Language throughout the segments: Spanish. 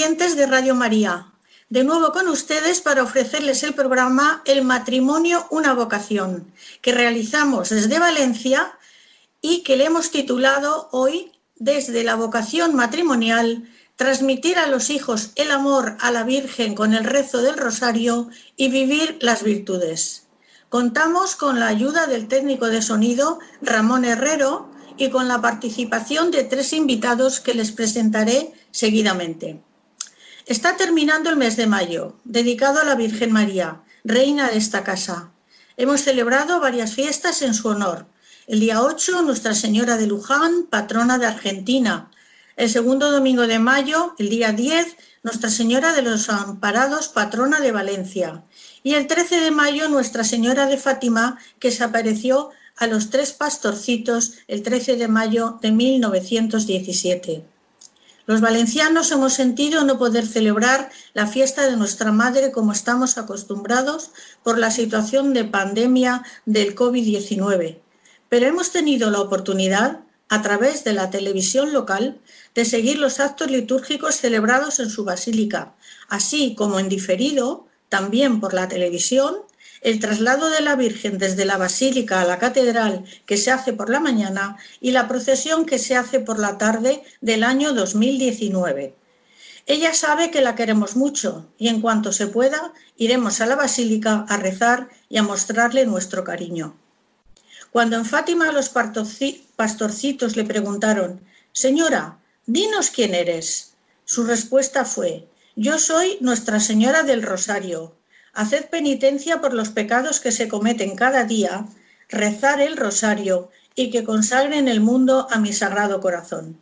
oyentes de Radio María. De nuevo con ustedes para ofrecerles el programa El matrimonio, una vocación, que realizamos desde Valencia y que le hemos titulado hoy desde la vocación matrimonial, transmitir a los hijos el amor a la Virgen con el rezo del rosario y vivir las virtudes. Contamos con la ayuda del técnico de sonido Ramón Herrero y con la participación de tres invitados que les presentaré seguidamente. Está terminando el mes de mayo, dedicado a la Virgen María, reina de esta casa. Hemos celebrado varias fiestas en su honor. El día 8, Nuestra Señora de Luján, patrona de Argentina. El segundo domingo de mayo, el día 10, Nuestra Señora de los Amparados, patrona de Valencia. Y el 13 de mayo, Nuestra Señora de Fátima, que se apareció a los tres pastorcitos el 13 de mayo de 1917. Los valencianos hemos sentido no poder celebrar la fiesta de nuestra madre como estamos acostumbrados por la situación de pandemia del COVID-19, pero hemos tenido la oportunidad, a través de la televisión local, de seguir los actos litúrgicos celebrados en su basílica, así como en diferido, también por la televisión, el traslado de la Virgen desde la Basílica a la Catedral que se hace por la mañana y la procesión que se hace por la tarde del año 2019. Ella sabe que la queremos mucho y en cuanto se pueda iremos a la Basílica a rezar y a mostrarle nuestro cariño. Cuando en Fátima los pastorcitos le preguntaron, Señora, dinos quién eres. Su respuesta fue, Yo soy Nuestra Señora del Rosario, Haced penitencia por los pecados que se cometen cada día, rezar el rosario y que consagren el mundo a mi sagrado corazón.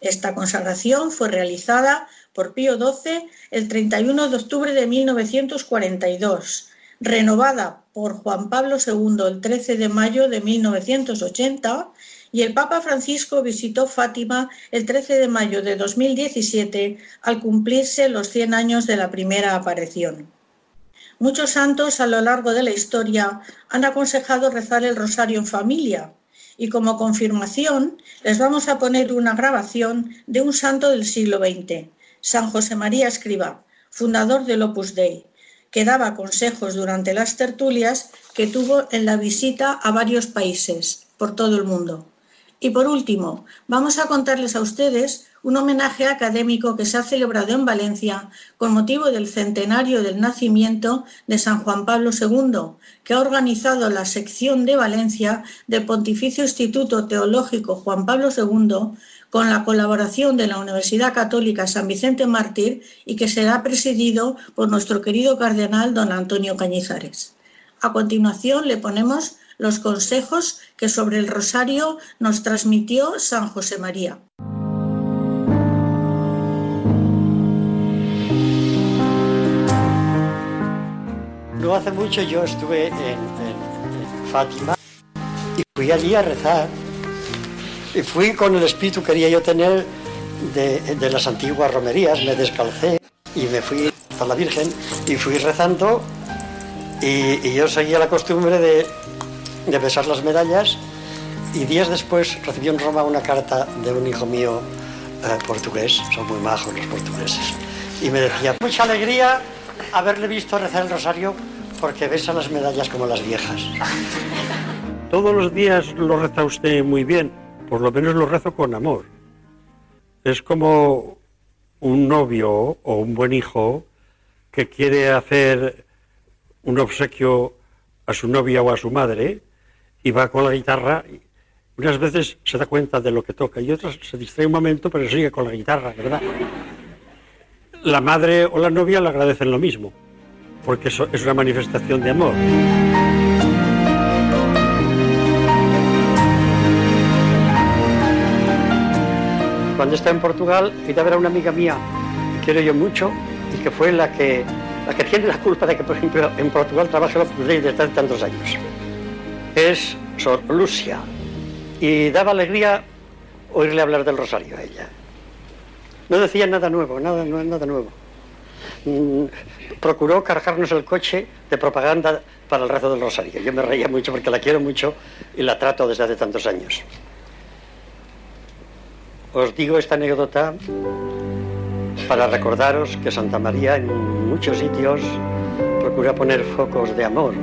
Esta consagración fue realizada por Pío XII el 31 de octubre de 1942, renovada por Juan Pablo II el 13 de mayo de 1980 y el Papa Francisco visitó Fátima el 13 de mayo de 2017 al cumplirse los 100 años de la primera aparición. Muchos santos a lo largo de la historia han aconsejado rezar el rosario en familia y como confirmación les vamos a poner una grabación de un santo del siglo XX, San José María Escriba, fundador del Opus Dei, que daba consejos durante las tertulias que tuvo en la visita a varios países por todo el mundo. Y por último, vamos a contarles a ustedes un homenaje académico que se ha celebrado en Valencia con motivo del centenario del nacimiento de San Juan Pablo II, que ha organizado la sección de Valencia del Pontificio Instituto Teológico Juan Pablo II con la colaboración de la Universidad Católica San Vicente Mártir y que será presidido por nuestro querido cardenal don Antonio Cañizares. A continuación le ponemos los consejos que sobre el rosario nos transmitió San José María. No hace mucho yo estuve en, Fátima y fui allí a rezar. Y fui con el espíritu que quería yo tener de, las antiguas romerías, me descalcé y me fui a la Virgen y fui rezando y, yo seguía la costumbre de, besar las medallas y días después recibí en Roma una carta de un hijo mío eh, portugués, son muy majos los portugueses, y me decía, mucha alegría haberle visto rezar el rosario porque besa las medallas como las viejas. Todos los días lo reza usted muy bien, por lo menos lo rezo con amor. Es como un novio o un buen hijo que quiere hacer un obsequio a su novia o a su madre y va con la guitarra. Unas veces se da cuenta de lo que toca y otras se distrae un momento, pero sigue con la guitarra, ¿verdad? La madre o la novia le agradecen lo mismo porque eso es una manifestación de amor. Cuando estaba en Portugal, iba a ver a una amiga mía que quiero yo mucho y que fue la que, la que tiene la culpa de que, por ejemplo, en Portugal trabaje la policía desde tantos años. Es Sor Lucia. Y daba alegría oírle hablar del rosario a ella. No decía nada nuevo, nada, nada nuevo. Mm, procuró cargarnos el coche de propaganda para el rezo del rosario. Yo me reía mucho porque la quiero mucho y la trato desde hace tantos años. Os digo esta anécdota para recordaros que Santa María en muchos sitios procura poner focos de amor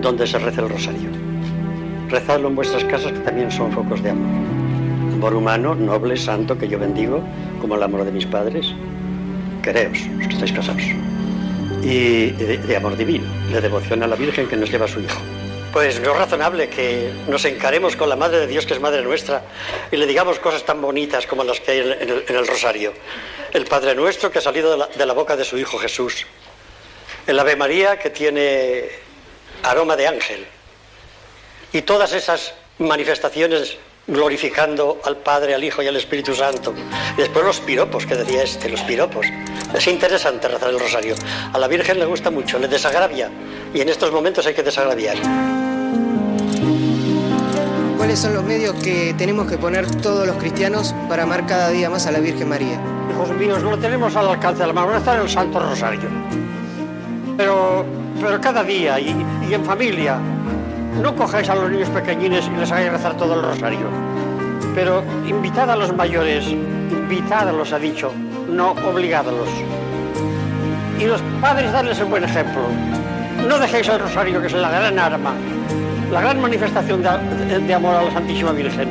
donde se reza el rosario. Rezadlo en vuestras casas que también son focos de amor. Amor humano, noble, santo, que yo bendigo, como el amor de mis padres. Quereos, los que estáis casados y de, amor divino, de devoción a la Virgen que nos lleva a su Hijo. Pues no es razonable que nos encaremos con la Madre de Dios, que es Madre nuestra, y le digamos cosas tan bonitas como las que hay en el, Rosario. El Padre nuestro que ha salido de la, de la boca de su Hijo Jesús. El Ave María que tiene aroma de ángel. Y todas esas manifestaciones glorificando al Padre, al Hijo y al Espíritu Santo. Y después los piropos, que decía este, los piropos. Es interesante rezar el rosario. A la Virgen le gusta mucho, le desagravia. Y en estos momentos hay que desagraviar. ¿Cuáles son los medios que tenemos que poner todos los cristianos para amar cada día más a la Virgen María? Hijos míos, no lo tenemos al alcance de la mano, está en el Santo Rosario. Pero, pero cada día y, y en familia, no cojáis a los niños pequeñines y les hagáis rezar todo el rosario, pero invitad a los mayores, invitadlos, ha dicho, no obligadlos. Y los padres darles el buen ejemplo. No dejéis el rosario, que es la gran arma, la gran manifestación de, amor a la Santísima Virgen.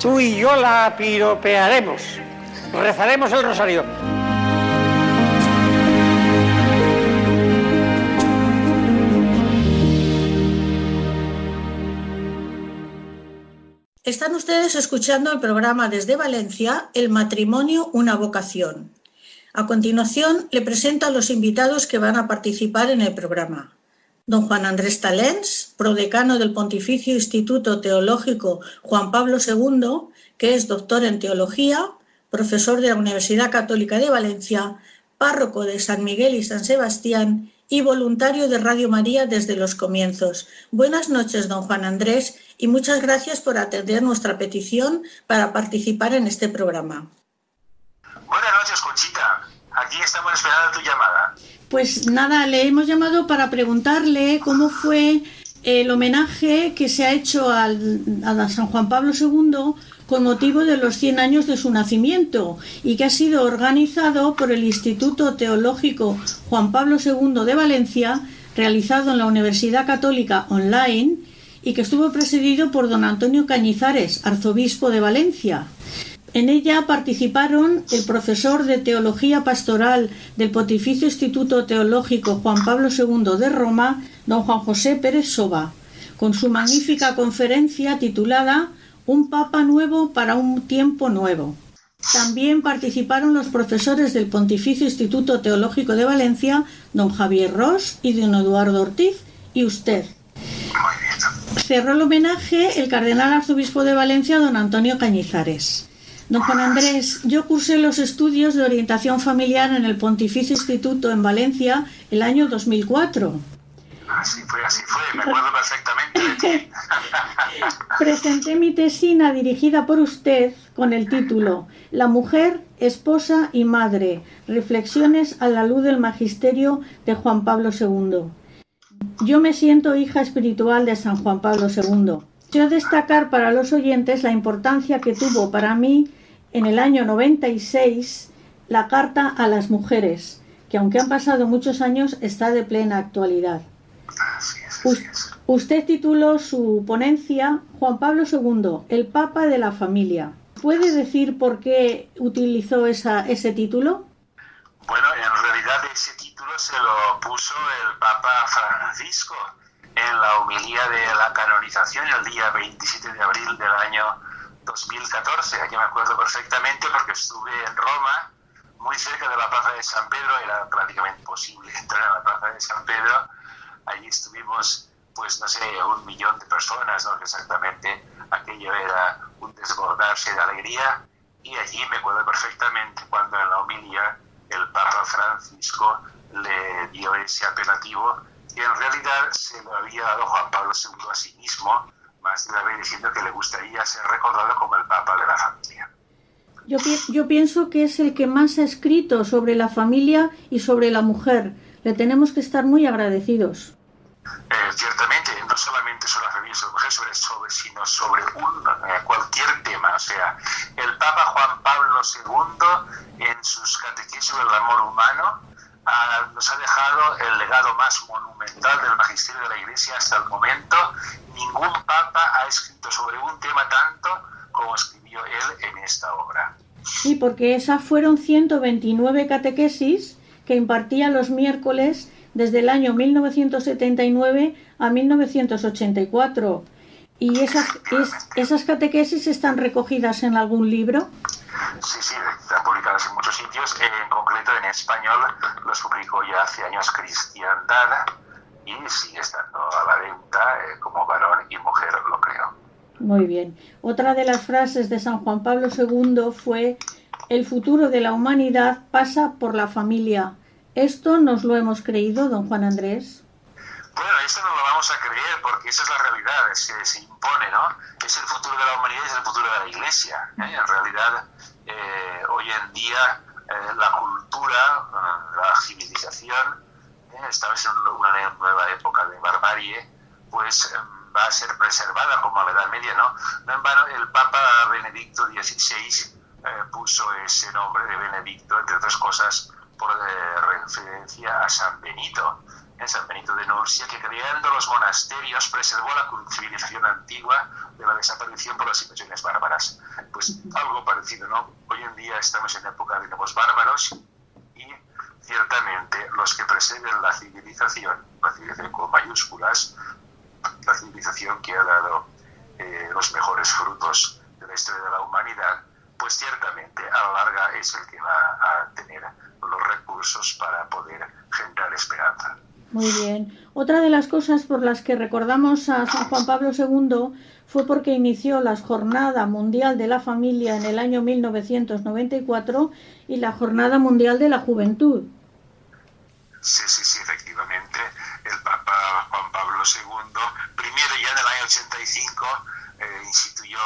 Tú y yo la piropearemos. Rezaremos el rosario. Están ustedes escuchando el programa desde Valencia, El matrimonio, una vocación. A continuación, le presento a los invitados que van a participar en el programa. Don Juan Andrés Talens, prodecano del Pontificio Instituto Teológico Juan Pablo II, que es doctor en teología, profesor de la Universidad Católica de Valencia, párroco de San Miguel y San Sebastián y voluntario de Radio María desde los comienzos. Buenas noches, don Juan Andrés, y muchas gracias por atender nuestra petición para participar en este programa. Buenas noches, Conchita. Aquí estamos esperando tu llamada. Pues nada, le hemos llamado para preguntarle cómo fue el homenaje que se ha hecho a San Juan Pablo II con motivo de los 100 años de su nacimiento y que ha sido organizado por el Instituto Teológico Juan Pablo II de Valencia, realizado en la Universidad Católica Online y que estuvo presidido por don Antonio Cañizares, arzobispo de Valencia. En ella participaron el profesor de Teología Pastoral del Pontificio Instituto Teológico Juan Pablo II de Roma, don Juan José Pérez Soba, con su magnífica conferencia titulada Un Papa Nuevo para un Tiempo Nuevo. También participaron los profesores del Pontificio Instituto Teológico de Valencia, don Javier Ross y don Eduardo Ortiz, y usted. Cerró el homenaje el cardenal arzobispo de Valencia, don Antonio Cañizares. Don Juan Andrés, yo cursé los estudios de orientación familiar en el Pontificio Instituto en Valencia el año 2004. Así fue, así fue, me acuerdo perfectamente de ti. Presenté mi tesina dirigida por usted con el título La mujer, esposa y madre, reflexiones a la luz del magisterio de Juan Pablo II. Yo me siento hija espiritual de San Juan Pablo II. Quiero destacar para los oyentes la importancia que tuvo para mí en el año 96 la Carta a las Mujeres, que aunque han pasado muchos años está de plena actualidad. Usted tituló su ponencia Juan Pablo II, el Papa de la Familia. ¿Puede decir por qué utilizó esa, ese título? Bueno, en realidad ese título se lo puso el Papa Francisco en la homilía de la canonización el día 27 de abril del año 2014. Aquí me acuerdo perfectamente porque estuve en Roma, muy cerca de la Plaza de San Pedro, era prácticamente imposible entrar a la Plaza de San Pedro. Allí estuvimos, pues no sé, un millón de personas, no exactamente aquello era un desbordarse de alegría. Y allí me acuerdo perfectamente cuando en la homilía el Papa Francisco le dio ese apelativo que en realidad se lo había dado Juan Pablo II a sí mismo más de una vez diciendo que le gustaría ser recordado como el Papa de la familia. Yo, yo pienso que es el que más ha escrito sobre la familia y sobre la mujer. Le tenemos que estar muy agradecidos. Eh, ciertamente, no solamente sobre la familia y la mujer, sobre, sobre, sino sobre un, eh, cualquier tema. O sea, el Papa Juan Pablo II, en sus catequesis sobre el amor humano, nos ha dejado el legado más monumental del magisterio de la Iglesia hasta el momento. Ningún papa ha escrito sobre un tema tanto como escribió él en esta obra. Sí, porque esas fueron 129 catequesis que impartía los miércoles desde el año 1979 a 1984. ¿Y esas, esas catequesis están recogidas en algún libro? Sí, sí, están publicadas en muchos sitios. En concreto, en español los publicó ya hace años Cristiandad y sigue estando a la venta eh, como varón y mujer, lo creo. Muy bien. Otra de las frases de San Juan Pablo II fue, el futuro de la humanidad pasa por la familia. ¿Esto nos lo hemos creído, don Juan Andrés? Bueno, eso no lo vamos a creer porque esa es la realidad, se, se impone, ¿no? Es el futuro de la humanidad y es el futuro de la Iglesia. ¿eh? En realidad, eh, hoy en día eh, la cultura, la civilización, estamos en una nueva época de barbarie, pues va a ser preservada como la Edad Media, ¿no? No en vano el Papa Benedicto XVI puso ese nombre de Benedicto, entre otras cosas, por referencia a San Benito en San Benito de Nursia, que creando los monasterios preservó la civilización antigua de la desaparición por las invasiones bárbaras. Pues algo parecido, ¿no? Hoy en día estamos en época de nuevos bárbaros y ciertamente los que preserven la civilización, la civilización con mayúsculas, la civilización que ha dado eh, los mejores frutos de la historia de la humanidad, pues ciertamente a la larga es el que va a tener los recursos para poder generar esperanza. Muy bien. Otra de las cosas por las que recordamos a San Juan Pablo II fue porque inició la Jornada Mundial de la Familia en el año 1994 y la Jornada Mundial de la Juventud. Sí, sí, sí, efectivamente. El Papa Juan Pablo II, primero ya en el año 85, eh, instituyó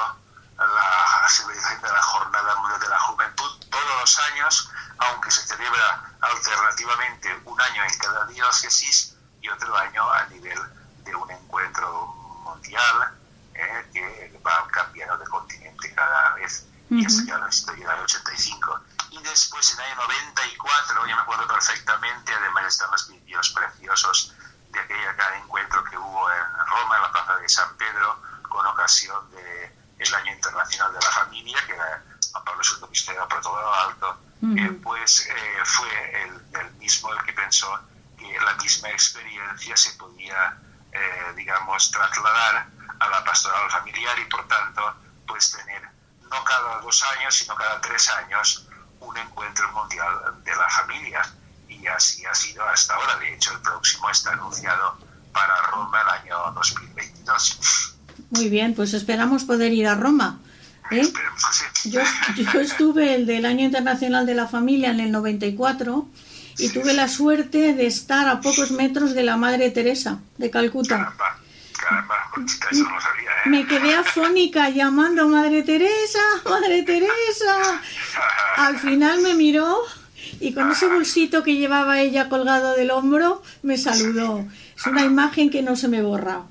la celebración de la Jornada Mundial de la Juventud todos los años, aunque se celebra alternativamente un año en cada diócesis y otro año a nivel de un encuentro espacial eh, que va cambiando de continente cada vez. Y eso ya lo historia del 85. Y después, en el año 94, yo me acuerdo perfectamente, además están los vídeos preciosos de aquel encuentro que hubo en Roma, en la Plaza de San Pedro, con ocasión del el Año Internacional de la Familia, que era Juan Pablo II Misterio Protocolo Alto, eh, pues eh, fue el, mismo el que pensó que la misma experiencia se podía, eh, digamos, trasladar a la pastoral familiar y por tanto, pues tener no cada dos años, sino cada tres años un encuentro mundial de la familia. Y así ha sido hasta ahora. De hecho, el próximo está anunciado para Roma el año 2022. Muy bien, pues esperamos poder ir a Roma. ¿Eh? Yo, yo, estuve el del Año Internacional de la Familia en el 94 y tuve la suerte de estar a pocos metros de la Madre Teresa de Calcuta. Caramba, caramba, eso no sabía, ¿eh? Me quedé afónica llamando Madre Teresa, Madre Teresa. Al final me miró y con ese bolsito que llevaba ella colgado del hombro me saludó. Es una imagen que no se me borra.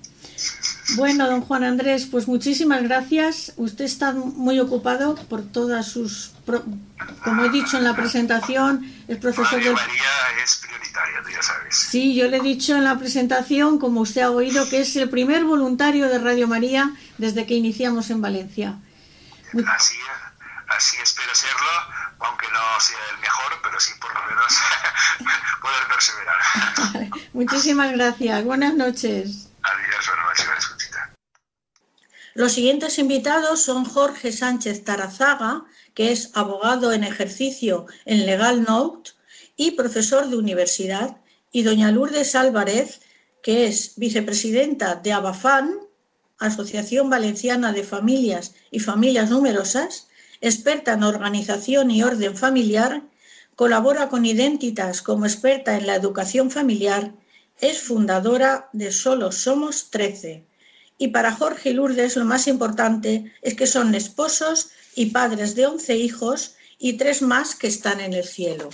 Bueno, don Juan Andrés, pues muchísimas gracias. Usted está muy ocupado por todas sus, como he dicho en la presentación, es profesor Radio María es prioritaria, tú ya sabes. Sí, yo le he dicho en la presentación, como usted ha oído, que es el primer voluntario de Radio María desde que iniciamos en Valencia. Así, así espero serlo, aunque no sea el mejor, pero sí por lo menos poder perseverar. Muchísimas gracias. Buenas noches. Adiós, buenas noches. Los siguientes invitados son Jorge Sánchez Tarazaga, que es abogado en ejercicio en Legal Note y profesor de universidad, y doña Lourdes Álvarez, que es vicepresidenta de Abafan, Asociación Valenciana de Familias y Familias Numerosas, experta en organización y orden familiar, colabora con Identitas como experta en la educación familiar, es fundadora de Solo Somos 13 y para Jorge y Lourdes lo más importante es que son esposos y padres de 11 hijos y tres más que están en el cielo.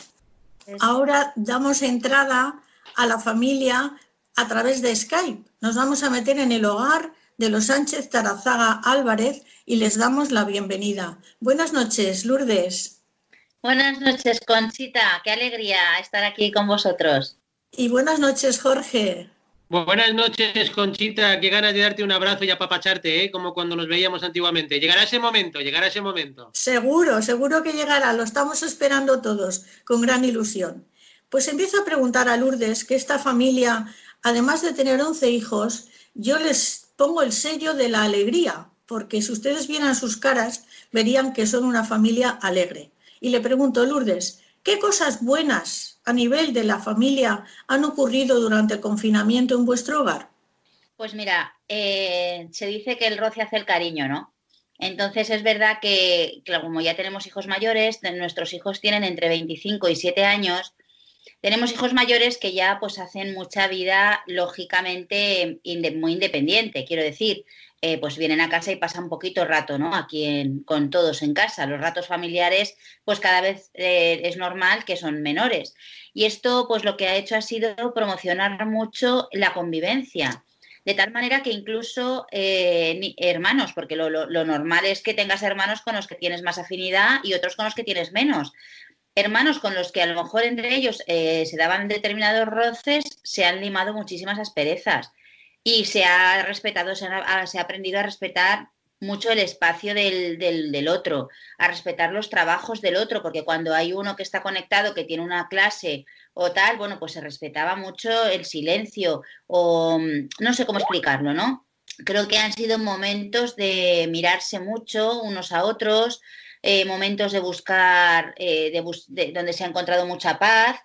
Ahora damos entrada a la familia a través de Skype. Nos vamos a meter en el hogar de los Sánchez Tarazaga Álvarez y les damos la bienvenida. Buenas noches, Lourdes. Buenas noches, Conchita. Qué alegría estar aquí con vosotros. Y buenas noches, Jorge. Buenas noches, Conchita. Qué ganas de darte un abrazo y apapacharte, ¿eh? como cuando nos veíamos antiguamente. Llegará ese momento, llegará ese momento. Seguro, seguro que llegará. Lo estamos esperando todos, con gran ilusión. Pues empiezo a preguntar a Lourdes que esta familia, además de tener 11 hijos, yo les pongo el sello de la alegría, porque si ustedes vieran sus caras, verían que son una familia alegre. Y le pregunto, Lourdes, ¿qué cosas buenas a nivel de la familia han ocurrido durante el confinamiento en vuestro hogar? Pues mira, eh, se dice que el roce hace el cariño, ¿no? Entonces es verdad que, como ya tenemos hijos mayores, nuestros hijos tienen entre 25 y 7 años, tenemos hijos mayores que ya pues hacen mucha vida lógicamente muy independiente, quiero decir, eh, pues vienen a casa y pasan poquito rato, ¿no? Aquí con todos en casa. Los ratos familiares, pues cada vez eh, es normal que son menores. Y esto, pues lo que ha hecho ha sido promocionar mucho la convivencia. De tal manera que incluso eh, hermanos, porque lo, normal es que tengas hermanos con los que tienes más afinidad y otros con los que tienes menos hermanos con los que a lo mejor entre ellos se daban determinados roces, se han limado muchísimas asperezas y se ha respetado, se ha, aprendido a respetar mucho el espacio del, otro, a respetar los trabajos del otro, porque cuando hay uno que está conectado, que tiene una clase o tal, bueno, pues se respetaba mucho el silencio o mm, no sé cómo explicarlo, ¿no? Creo que han sido momentos de mirarse mucho unos a otros, eh, momentos de buscar, eh, de, donde se ha encontrado mucha paz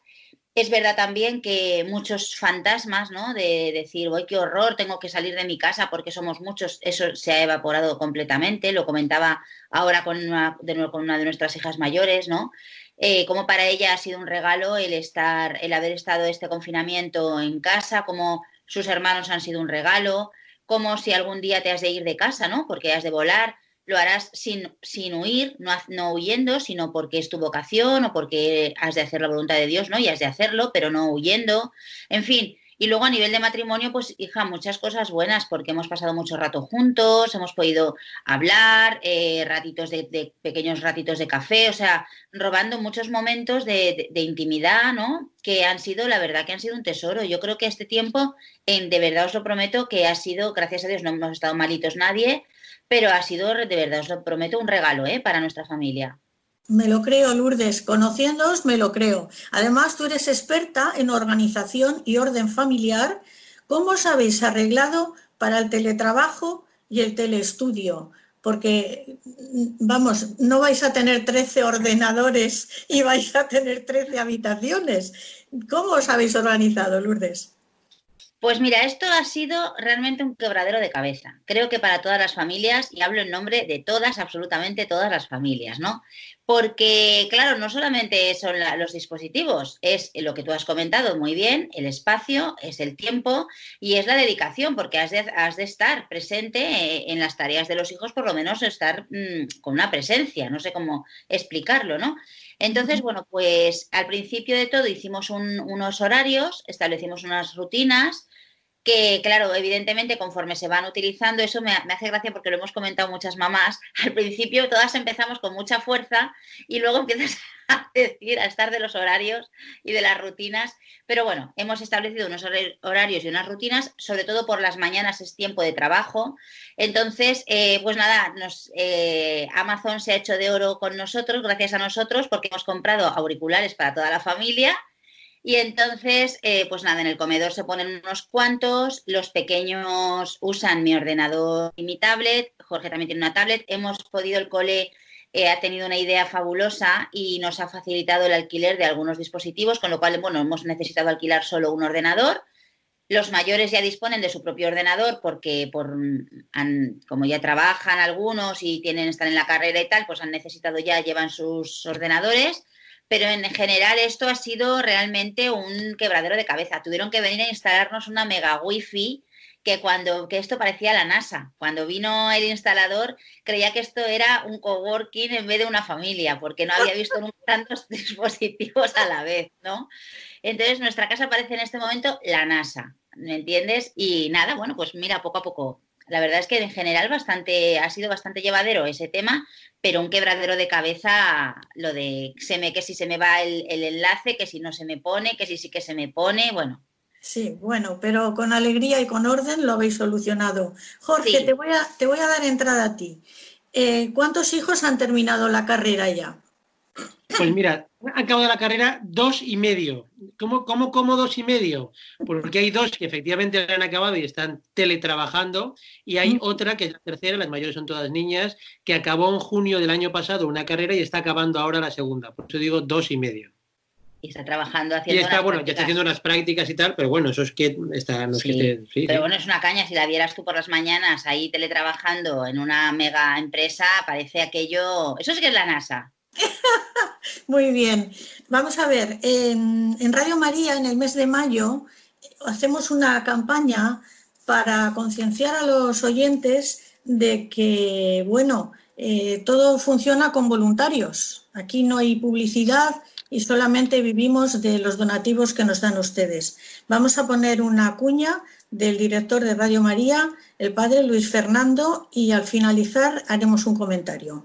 es verdad también que muchos fantasmas, ¿no? De decir, ¡ay, qué horror! Tengo que salir de mi casa porque somos muchos. Eso se ha evaporado completamente. Lo comentaba ahora con una de, con una de nuestras hijas mayores, ¿no? Eh, como para ella ha sido un regalo el estar, el haber estado este confinamiento en casa, como sus hermanos han sido un regalo, como si algún día te has de ir de casa, ¿no? Porque has de volar lo harás sin, sin huir, no, no, huyendo, sino porque es tu vocación o porque has de hacer la voluntad de Dios, ¿no? Y has de hacerlo, pero no huyendo. En fin, Y luego a nivel de matrimonio, pues hija, muchas cosas buenas, porque hemos pasado mucho rato juntos, hemos podido hablar, eh, ratitos de, pequeños ratitos de café, o sea, robando muchos momentos de, intimidad, ¿no? Que han sido, la verdad, que han sido un tesoro. Yo creo que este tiempo, en, de verdad os lo prometo, que ha sido, gracias a Dios, no hemos estado malitos nadie, pero ha sido, de verdad, os lo prometo, un regalo, ¿eh? Para nuestra familia. Me lo creo, Lourdes. Conociéndoos, me lo creo. Además, tú eres experta en organización y orden familiar. ¿Cómo os habéis arreglado para el teletrabajo y el teleestudio? Porque, vamos, no vais a tener 13 ordenadores y vais a tener 13 habitaciones. ¿Cómo os habéis organizado, Lourdes? Pues mira, esto ha sido realmente un quebradero de cabeza. Creo que para todas las familias, y hablo en nombre de todas, absolutamente todas las familias, ¿no? Porque, claro, no solamente son los dispositivos, es lo que tú has comentado muy bien, el espacio, es el tiempo y es la dedicación, porque has de, estar presente eh, en las tareas de los hijos, por lo menos estar mm, con una presencia, no sé cómo explicarlo, ¿no? Entonces, bueno, pues al principio de todo hicimos unos horarios, establecimos unas rutinas que claro, evidentemente conforme se van utilizando, eso me, hace gracia porque lo hemos comentado muchas mamás, al principio todas empezamos con mucha fuerza y luego empiezas a decir, a estar de los horarios y de las rutinas, pero bueno, hemos establecido unos horarios y unas rutinas, sobre todo por las mañanas es tiempo de trabajo, entonces, eh, pues nada, nos, eh, Amazon se ha hecho de oro con nosotros, gracias a nosotros, porque hemos comprado auriculares para toda la familia, y entonces, eh, pues nada, en el comedor se ponen unos cuantos, los pequeños usan mi ordenador y mi tablet, Jorge también tiene una tablet, hemos podido, el cole eh, ha tenido una idea fabulosa y nos ha facilitado el alquiler de algunos dispositivos, con lo cual, bueno, hemos necesitado alquilar solo un ordenador. Los mayores ya disponen de su propio ordenador porque, por, como ya trabajan algunos y tienen, están en la carrera y tal, pues han necesitado ya, llevan sus ordenadores pero en general esto ha sido realmente un quebradero de cabeza. Tuvieron que venir a instalarnos una mega wifi que cuando que esto parecía la NASA. Cuando vino el instalador creía que esto era un coworking en vez de una familia, porque no había visto nunca tantos dispositivos a la vez, ¿no? Entonces nuestra casa parece en este momento la NASA, ¿me entiendes? Y nada, bueno, pues mira, poco a poco la verdad es que en general bastante, ha sido bastante llevadero ese tema, pero un quebradero de cabeza lo de se me, que si se me va el, enlace, que si no se me pone, que si sí que se me pone, bueno. Sí, bueno, pero con alegría y con orden lo habéis solucionado. Jorge, te, voy a, te voy a dar entrada a ti. Eh, ¿Cuántos hijos han terminado la carrera ya? Pues mira, han acabado la carrera dos y medio. ¿Cómo, cómo, cómo dos y medio? Porque hay dos que efectivamente han acabado y están teletrabajando, y hay otra, que es la tercera, las mayores son todas niñas, que acabó en junio del año pasado una carrera y está acabando ahora la segunda. Por eso digo dos y medio. Y está trabajando haciendo. Y está, bueno, ya está haciendo unas prácticas y tal, pero bueno, eso es que está. No pero bueno, es una caña. Si la vieras tú por las mañanas ahí teletrabajando en una mega empresa, parece aquello. Eso es que es la NASA. Muy bien. Vamos a ver, en, Radio María, en el mes de mayo, hacemos una campaña para concienciar a los oyentes de que, bueno, eh, todo funciona con voluntarios. Aquí no hay publicidad y solamente vivimos de los donativos que nos dan ustedes. Vamos a poner una cuña del director de Radio María, el padre Luis Fernando, y al finalizar haremos un comentario.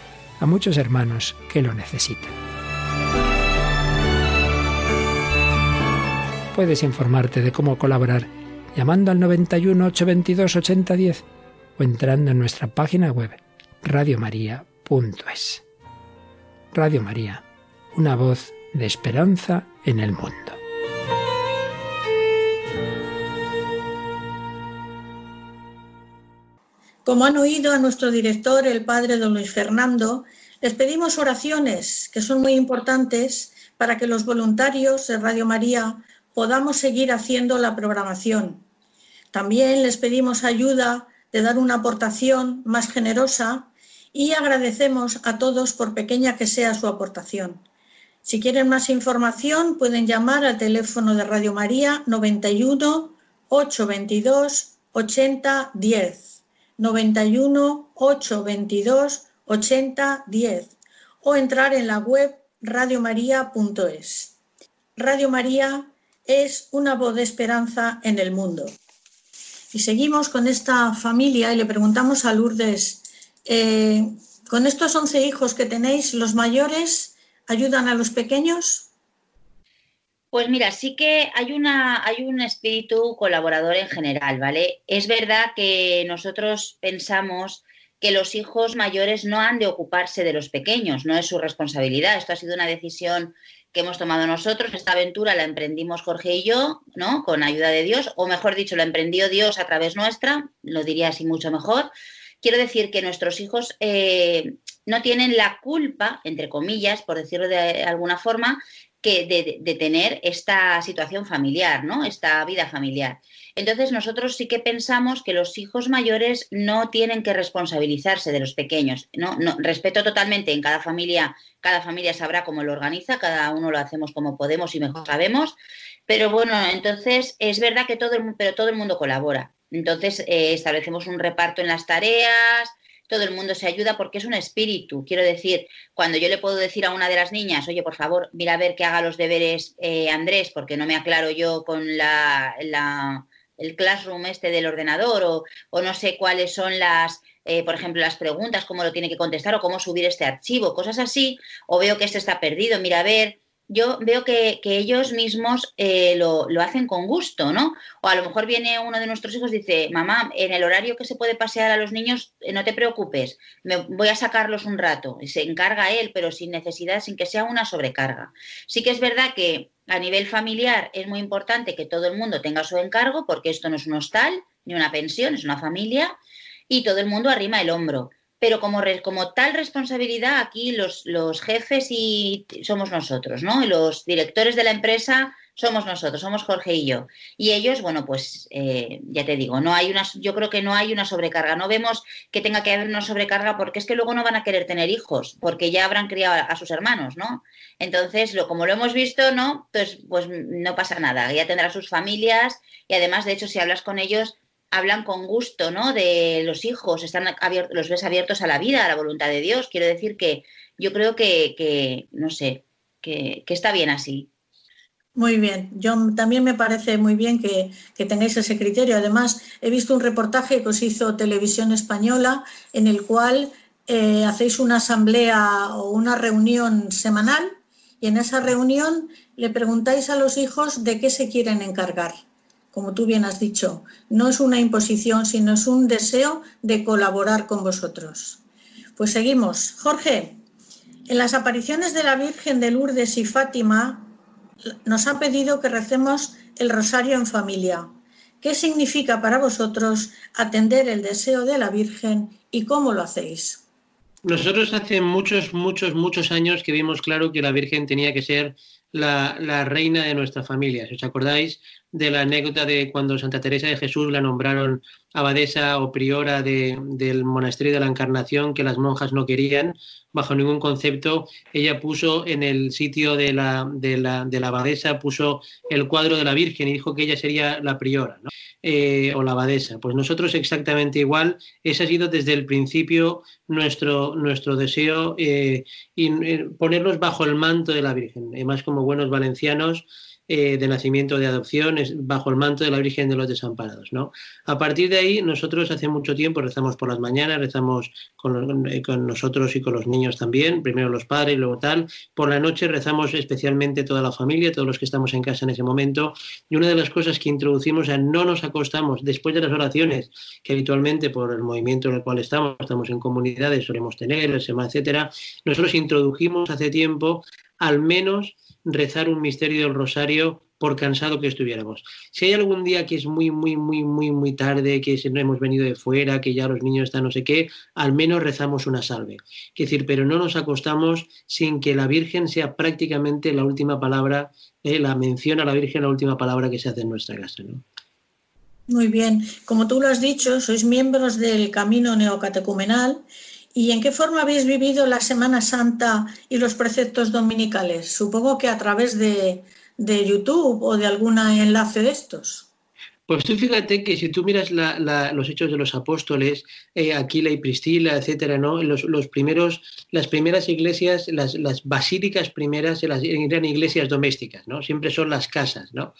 a muchos hermanos que lo necesitan. Puedes informarte de cómo colaborar llamando al 91 822 8010 o entrando en nuestra página web radiomaria.es. Radio María, una voz de esperanza en el mundo. Como han oído a nuestro director, el padre don Luis Fernando, les pedimos oraciones que son muy importantes para que los voluntarios de Radio María podamos seguir haciendo la programación. También les pedimos ayuda de dar una aportación más generosa y agradecemos a todos por pequeña que sea su aportación. Si quieren más información pueden llamar al teléfono de Radio María 91 822 80 10 91 822 80 10 o entrar en la web radiomaria.es. Radio María es una voz de esperanza en el mundo. Y seguimos con esta familia y le preguntamos a Lourdes, eh, con estos 11 hijos que tenéis, ¿los mayores ayudan a los pequeños? Pues mira, sí que hay, una, hay un espíritu colaborador en general, ¿vale? Es verdad que nosotros pensamos que los hijos mayores no han de ocuparse de los pequeños, no es su responsabilidad. Esto ha sido una decisión que hemos tomado nosotros. Esta aventura la emprendimos Jorge y yo, ¿no? Con ayuda de Dios, o mejor dicho, la emprendió Dios a través nuestra, lo diría así mucho mejor. Quiero decir que nuestros hijos eh, no tienen la culpa, entre comillas, por decirlo de alguna forma, que de, tener esta situación familiar, ¿no? Esta vida familiar. Entonces nosotros sí que pensamos que los hijos mayores no tienen que responsabilizarse de los pequeños. No, respeto totalmente en cada familia, cada familia sabrá cómo lo organiza, cada uno lo hacemos como podemos y mejor sabemos. Pero bueno, entonces es verdad que todo el, pero todo el mundo colabora. Entonces eh, establecemos un reparto en las tareas, todo el mundo se ayuda porque es un espíritu. Quiero decir, cuando yo le puedo decir a una de las niñas, oye, por favor, mira a ver que haga los deberes eh, Andrés, porque no me aclaro yo con la, el classroom este del ordenador o, o no sé cuáles son las, eh, por ejemplo, las preguntas, cómo lo tiene que contestar o cómo subir este archivo, cosas así, o veo que este está perdido, mira a ver, yo veo que, ellos mismos eh, lo, hacen con gusto, ¿no? O a lo mejor viene uno de nuestros hijos y dice, mamá, en el horario que se puede pasear a los niños, eh, no te preocupes, me voy a sacarlos un rato. Y se encarga él, pero sin necesidad, sin que sea una sobrecarga. Sí que es verdad que a nivel familiar es muy importante que todo el mundo tenga su encargo, porque esto no es un hostal ni una pensión, es una familia, y todo el mundo arrima el hombro pero como, tal responsabilidad aquí los, los, jefes y somos nosotros, ¿no? Y los directores de la empresa somos nosotros, somos Jorge y yo. Y ellos, bueno, pues eh, ya te digo, no hay una, yo creo que no hay una sobrecarga, no vemos que tenga que haber una sobrecarga porque es que luego no van a querer tener hijos, porque ya habrán criado a, sus hermanos, ¿no? Entonces, lo, como lo hemos visto, ¿no? Pues, pues no pasa nada, ya tendrá sus familias y además, de hecho, si hablas con ellos, hablan con gusto, ¿no? De los hijos, están abiertos, los ves abiertos a la vida, a la voluntad de Dios. Quiero decir que yo creo que, no sé, que, está bien así. Muy bien, yo también me parece muy bien que, tengáis ese criterio. Además, he visto un reportaje que os hizo Televisión Española en el cual eh, hacéis una asamblea o una reunión semanal y en esa reunión le preguntáis a los hijos de qué se quieren encargar como tú bien has dicho, no es una imposición, sino es un deseo de colaborar con vosotros. Pues seguimos. Jorge, en las apariciones de la Virgen de Lourdes y Fátima nos ha pedido que recemos el rosario en familia. ¿Qué significa para vosotros atender el deseo de la Virgen y cómo lo hacéis? Nosotros hace muchos, muchos, muchos años que vimos claro que la Virgen tenía que ser la, la, reina de nuestra familia. Si os acordáis de la anécdota de cuando Santa Teresa de Jesús la nombraron abadesa o priora de, del monasterio de la Encarnación que las monjas no querían, bajo ningún concepto, ella puso en el sitio de la, de la, de la abadesa, puso el cuadro de la Virgen y dijo que ella sería la priora ¿no? eh, o la abadesa. Pues nosotros exactamente igual, ese ha sido desde el principio nuestro, nuestro deseo eh, y, eh, ponernos bajo el manto de la Virgen. Además, como buenos valencianos, eh, de nacimiento de adopción bajo el manto de la Virgen de los Desamparados. ¿no? A partir de ahí, nosotros hace mucho tiempo rezamos por las mañanas, rezamos con, eh, con, nosotros y con los niños también, primero los padres luego tal. Por la noche rezamos especialmente toda la familia, todos los que estamos en casa en ese momento. Y una de las cosas que introducimos, o no nos acostamos después de las oraciones, que habitualmente por el movimiento en el cual estamos, estamos en comunidades, solemos tener, el etcétera, nosotros introdujimos hace tiempo al menos rezar un misterio del rosario por cansado que estuviéramos. Si hay algún día que es muy, muy, muy, muy, muy tarde, que no hemos venido de fuera, que ya los niños están no sé qué, al menos rezamos una salve. Es decir, pero no nos acostamos sin que la Virgen sea prácticamente la última palabra, eh, la mención a la Virgen la última palabra que se hace en nuestra casa. ¿no? Muy bien. Como tú lo has dicho, sois miembros del Camino Neocatecumenal ¿Y en qué forma habéis vivido la Semana Santa y los preceptos dominicales? Supongo que a través de, de YouTube o de algún enlace de estos. Pues tú fíjate que si tú miras los hechos de los apóstoles, eh, Aquila y Priscila, etcétera, ¿no? Los, los primeros, las primeras iglesias, las, las basílicas primeras eran iglesias domésticas, ¿no? Siempre son las casas, ¿no?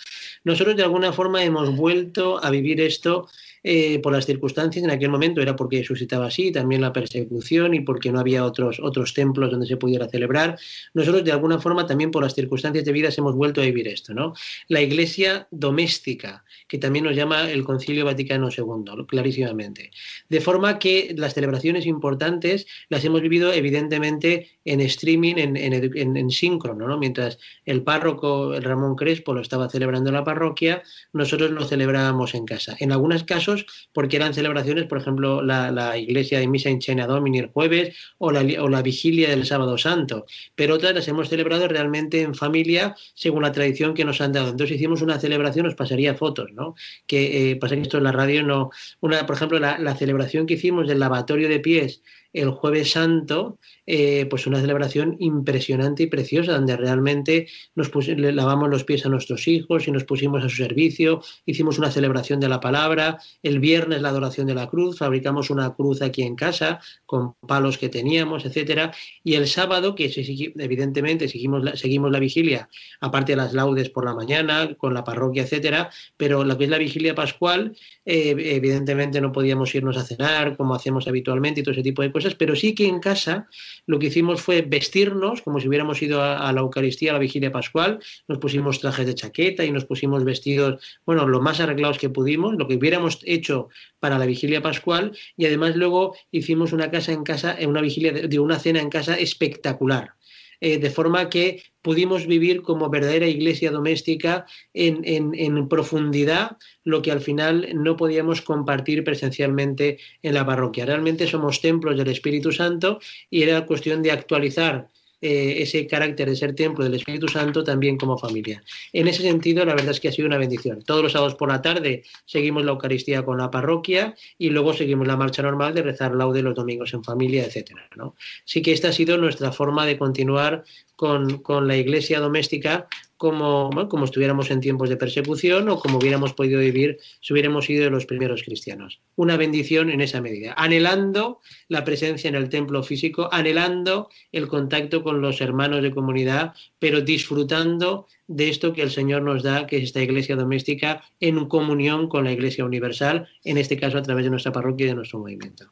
Nosotros de alguna forma hemos vuelto a vivir esto eh, por las circunstancias en aquel momento, era porque suscitaba así, también la persecución y porque no había otros, otros templos donde se pudiera celebrar. Nosotros, de alguna forma, también por las circunstancias de vida, hemos vuelto a vivir esto. ¿no? La iglesia doméstica, que también nos llama el Concilio Vaticano II, clarísimamente. De forma que las celebraciones importantes las hemos vivido, evidentemente, en streaming, en, en, en, síncrono, ¿no? mientras el párroco Ramón Crespo lo estaba celebrando en la parroquia, nosotros lo celebrábamos en casa. En algunos casos, porque eran celebraciones, por ejemplo, la, iglesia de Misa en Chena Domini el jueves o la, o la, vigilia del sábado santo, pero otras las hemos celebrado realmente en familia según la tradición que nos han dado. Entonces hicimos una celebración, os pasaría fotos, ¿no? Que eh, pasa que esto en la radio no... Una, por ejemplo, la celebración que hicimos del lavatorio de pies el jueves santo, eh, pues una celebración impresionante y preciosa, donde realmente nos lavamos los pies a nuestros hijos y nos pusimos a su servicio, hicimos una celebración de la palabra, el viernes la adoración de la cruz, fabricamos una cruz aquí en casa con palos que teníamos, etcétera, y el sábado, que evidentemente seguimos la, seguimos la vigilia, aparte de las laudes por la mañana, con la parroquia, etcétera, pero lo que es la vigilia pascual, eh, evidentemente no podíamos irnos a cenar como hacemos habitualmente y todo ese tipo de cosas, pero sí que en casa lo que hicimos fue vestirnos como si hubiéramos ido a, la Eucaristía, a la vigilia pascual, nos pusimos trajes de chaqueta y nos pusimos vestidos, bueno, lo más arreglados que pudimos, lo que hubiéramos hecho para la vigilia pascual, y además luego hicimos una casa en casa, una vigilia una cena en casa espectacular. Eh, de forma que pudimos vivir como verdadera iglesia doméstica en, en, en, profundidad lo que al final no podíamos compartir presencialmente en la parroquia. Realmente somos templos del Espíritu Santo y era cuestión de actualizar eh, ese carácter de ser templo del Espíritu Santo también como familia. En ese sentido, la verdad es que ha sido una bendición. Todos los sábados por la tarde seguimos la Eucaristía con la parroquia y luego seguimos la marcha normal de rezar laude los domingos en familia, etcétera. ¿no? Sí que esta ha sido nuestra forma de continuar con, con la iglesia doméstica como, como estuviéramos en tiempos de persecución o como hubiéramos podido vivir si hubiéramos sido de los primeros cristianos. Una bendición en esa medida, anhelando la presencia en el templo físico, anhelando el contacto con los hermanos de comunidad, pero disfrutando de esto que el Señor nos da, que es esta iglesia doméstica, en comunión con la iglesia universal, en este caso a través de nuestra parroquia y de nuestro movimiento.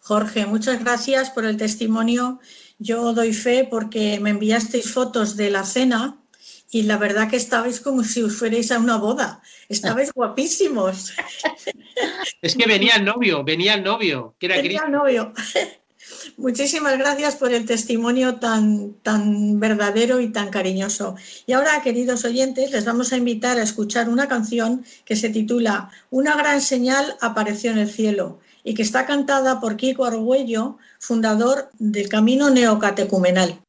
Jorge, muchas gracias por el testimonio. Yo doy fe porque me enviasteis fotos de la cena y la verdad que estabais como si os fuerais a una boda. Estabais guapísimos. Es que venía el novio, venía el novio. Que era venía el novio. Muchísimas gracias por el testimonio tan, tan verdadero y tan cariñoso. Y ahora, queridos oyentes, les vamos a invitar a escuchar una canción que se titula Una gran señal apareció en el cielo y que está cantada por Kiko Argüello, fundador del Camino Neocatecumenal.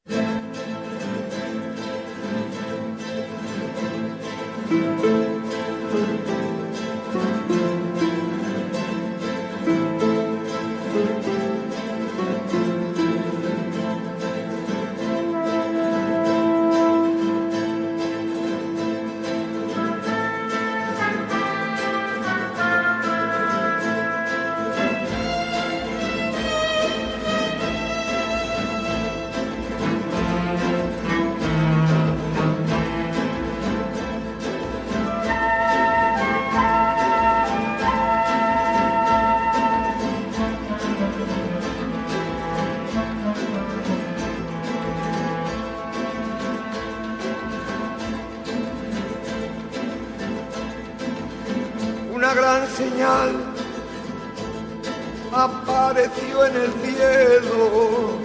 Apareció en el cielo.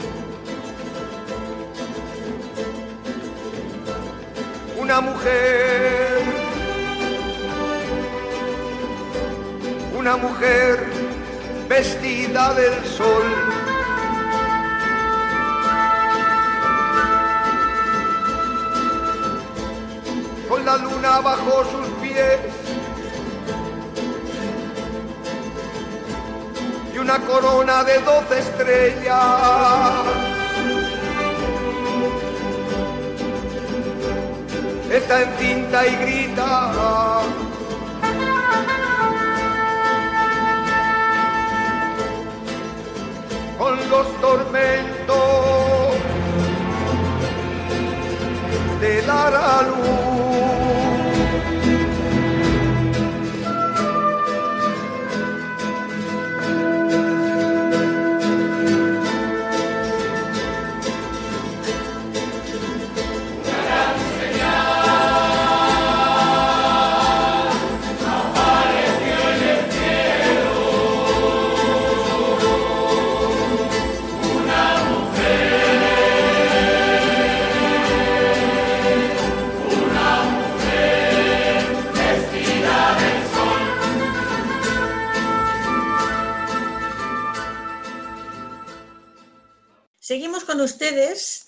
Una mujer, una mujer vestida del sol. Con la luna bajo sus corona de doce estrellas. Está en cinta y grita. Con los tormentos de la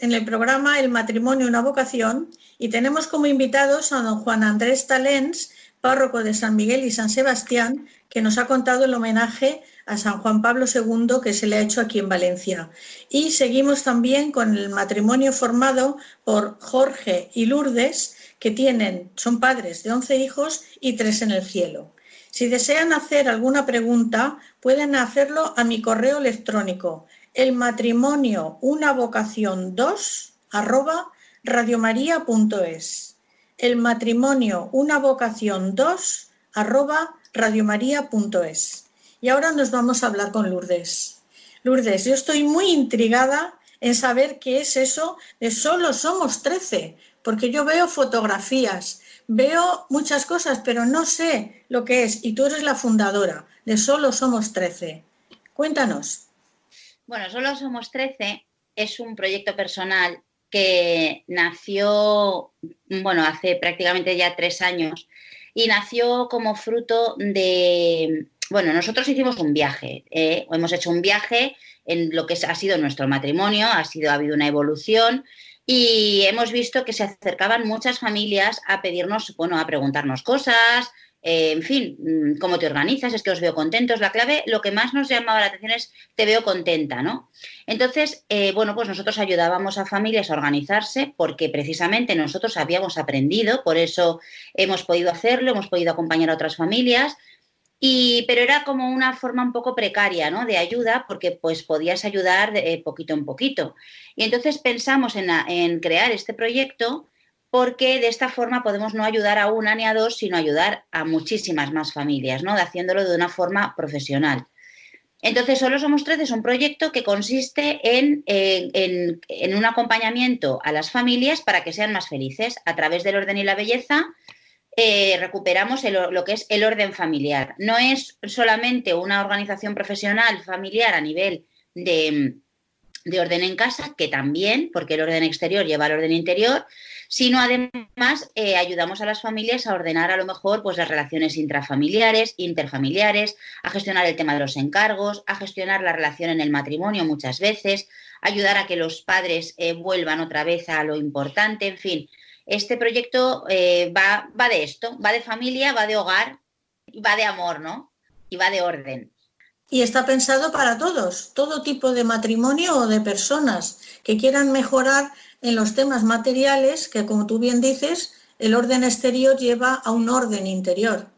en el programa El matrimonio, una vocación y tenemos como invitados a don Juan Andrés Talens, párroco de San Miguel y San Sebastián, que nos ha contado el homenaje a San Juan Pablo II que se le ha hecho aquí en Valencia. Y seguimos también con el matrimonio formado por Jorge y Lourdes, que tienen, son padres de 11 hijos y tres en el cielo. Si desean hacer alguna pregunta, pueden hacerlo a mi correo electrónico el matrimonio una vocación 2 arroba radiomaria.es el matrimonio una vocación 2 arroba radiomaria.es y ahora nos vamos a hablar con Lourdes. Lourdes, yo estoy muy intrigada en saber qué es eso de solo somos 13 porque yo veo fotografías veo muchas cosas pero no sé lo que es. Y tú eres la fundadora de solo somos 13 cuéntanos bueno, Solo Somos 13 es un proyecto personal que nació, bueno, hace prácticamente ya tres años y nació como fruto de, bueno, nosotros hicimos un viaje, ¿eh? hemos hecho un viaje en lo que ha sido nuestro matrimonio, ha sido, ha habido una evolución y hemos visto que se acercaban muchas familias a pedirnos, bueno, a preguntarnos cosas, eh, en fin, mm, cómo te organizas, es que os veo contentos. La clave, lo que más nos llamaba la atención es te veo contenta, ¿no? Entonces, eh, bueno, pues nosotros ayudábamos a familias a organizarse porque precisamente nosotros habíamos aprendido, por eso hemos podido hacerlo, hemos podido acompañar a otras familias. Y, pero era como una forma un poco precaria ¿no? de ayuda porque pues podías ayudar de poquito en poquito. Y entonces pensamos en, en crear este proyecto porque de esta forma podemos no ayudar a una ni a dos, sino ayudar a muchísimas más familias, ¿no? haciéndolo de una forma profesional. Entonces, Solo Somos 13 es un proyecto que consiste en, en, un acompañamiento a las familias para que sean más felices. A través del orden y la belleza eh, recuperamos lo que es el orden familiar. No es solamente una organización profesional familiar a nivel de, de orden en casa, que también, porque el orden exterior lleva al orden interior, sino además eh, ayudamos a las familias a ordenar a lo mejor pues las relaciones intrafamiliares, interfamiliares, a gestionar el tema de los encargos, a gestionar la relación en el matrimonio muchas veces, ayudar a que los padres eh, vuelvan otra vez a lo importante, en fin. Este proyecto eh, va, va de esto, va de familia, va de hogar, va de amor, ¿no? Y va de orden. Y está pensado para todos, todo tipo de matrimonio o de personas que quieran mejorar en los temas materiales que, como tú bien dices, el orden exterior lleva a un orden interior.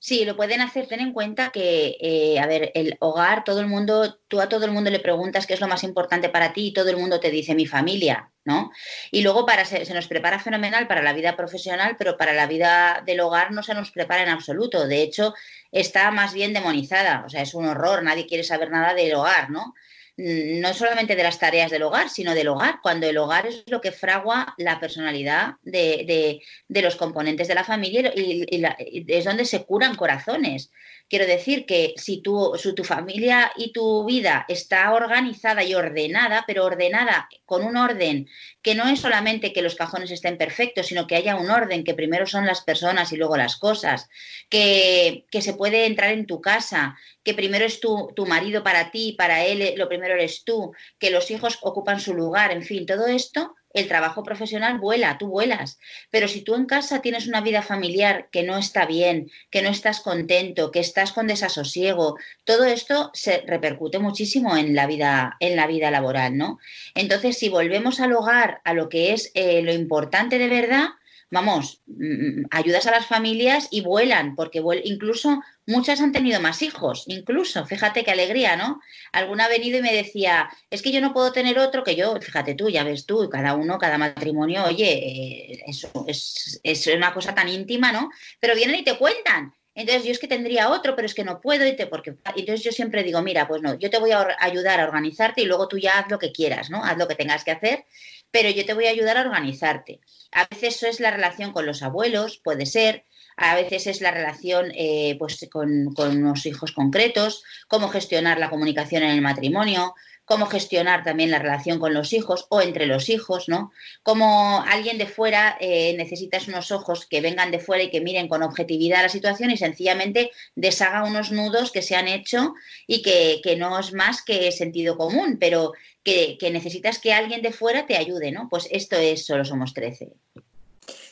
Sí, lo pueden hacer. Ten en cuenta que, eh, a ver, el hogar, todo el mundo, tú a todo el mundo le preguntas qué es lo más importante para ti y todo el mundo te dice mi familia, ¿no? Y luego para se, se, nos prepara fenomenal para la vida profesional, pero para la vida del hogar no se nos prepara en absoluto. De hecho, está más bien demonizada. O sea, es un horror. Nadie quiere saber nada del hogar, ¿no? Mm, no solamente de las tareas del hogar, sino del hogar, cuando el hogar es lo que fragua la personalidad de, de, de los componentes de la familia y, y, la, y, es donde se curan corazones. Quiero decir que si tu, tu familia y tu vida está organizada y ordenada, pero ordenada con un orden que no es solamente que los cajones estén perfectos, sino que haya un orden, que primero son las personas y luego las cosas, que, que se puede entrar en tu casa, que primero es tu, tu marido para ti, para él lo primero eres tú, que los hijos ocupan su lugar, en fin, todo esto el trabajo profesional vuela, tú vuelas. Pero si tú en casa tienes una vida familiar que no está bien, que no estás contento, que estás con desasosiego, todo esto se repercute muchísimo en la vida, en la vida laboral, ¿no? Entonces, si volvemos al hogar, a lo que es eh, lo importante de verdad, vamos, mm, ayudas a las familias y vuelan, porque incluso muchas han tenido más hijos, incluso, fíjate qué alegría, ¿no? Alguna ha venido y me decía, es que yo no puedo tener otro que yo, fíjate tú, ya ves tú, cada uno, cada matrimonio, oye, eh, eso es, es una cosa tan íntima, ¿no? Pero vienen y te cuentan. Entonces yo es que tendría otro, pero es que no puedo. Y te, porque, entonces yo siempre digo, mira, pues no, yo te voy a ayudar a organizarte y luego tú ya haz lo que quieras, ¿no? Haz lo que tengas que hacer pero yo te voy a ayudar a organizarte. A veces eso es la relación con los abuelos, puede ser, a veces es la relación eh, pues, con, con, unos hijos concretos, cómo gestionar la comunicación en el matrimonio, cómo gestionar también la relación con los hijos o entre los hijos, ¿no? Como alguien de fuera eh, necesitas unos ojos que vengan de fuera y que miren con objetividad la situación y sencillamente deshaga unos nudos que se han hecho y que, que no es más que sentido común, pero que, necesitas que alguien de fuera te ayude, ¿no? Pues esto es Solo Somos 13.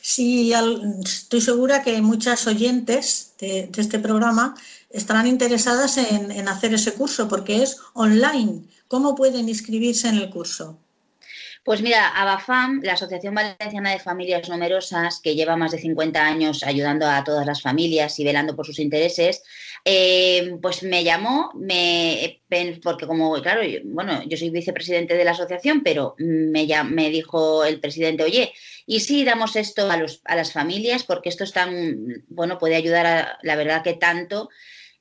Sí, estoy segura que muchas oyentes de, este programa estarán interesadas en hacer ese curso porque es online ¿Cómo pueden inscribirse en el curso? Pues mira, ABAFAM, la Asociación Valenciana de Familias Numerosas, que lleva más de 50 años ayudando a todas las familias y velando por sus intereses, eh, pues me llamó, me, porque como, claro, yo, bueno, yo soy vicepresidente de la asociación, pero me, me dijo el presidente, oye, ¿y si damos esto a, los, a las familias? Porque esto es tan, bueno, puede ayudar a, la verdad que tanto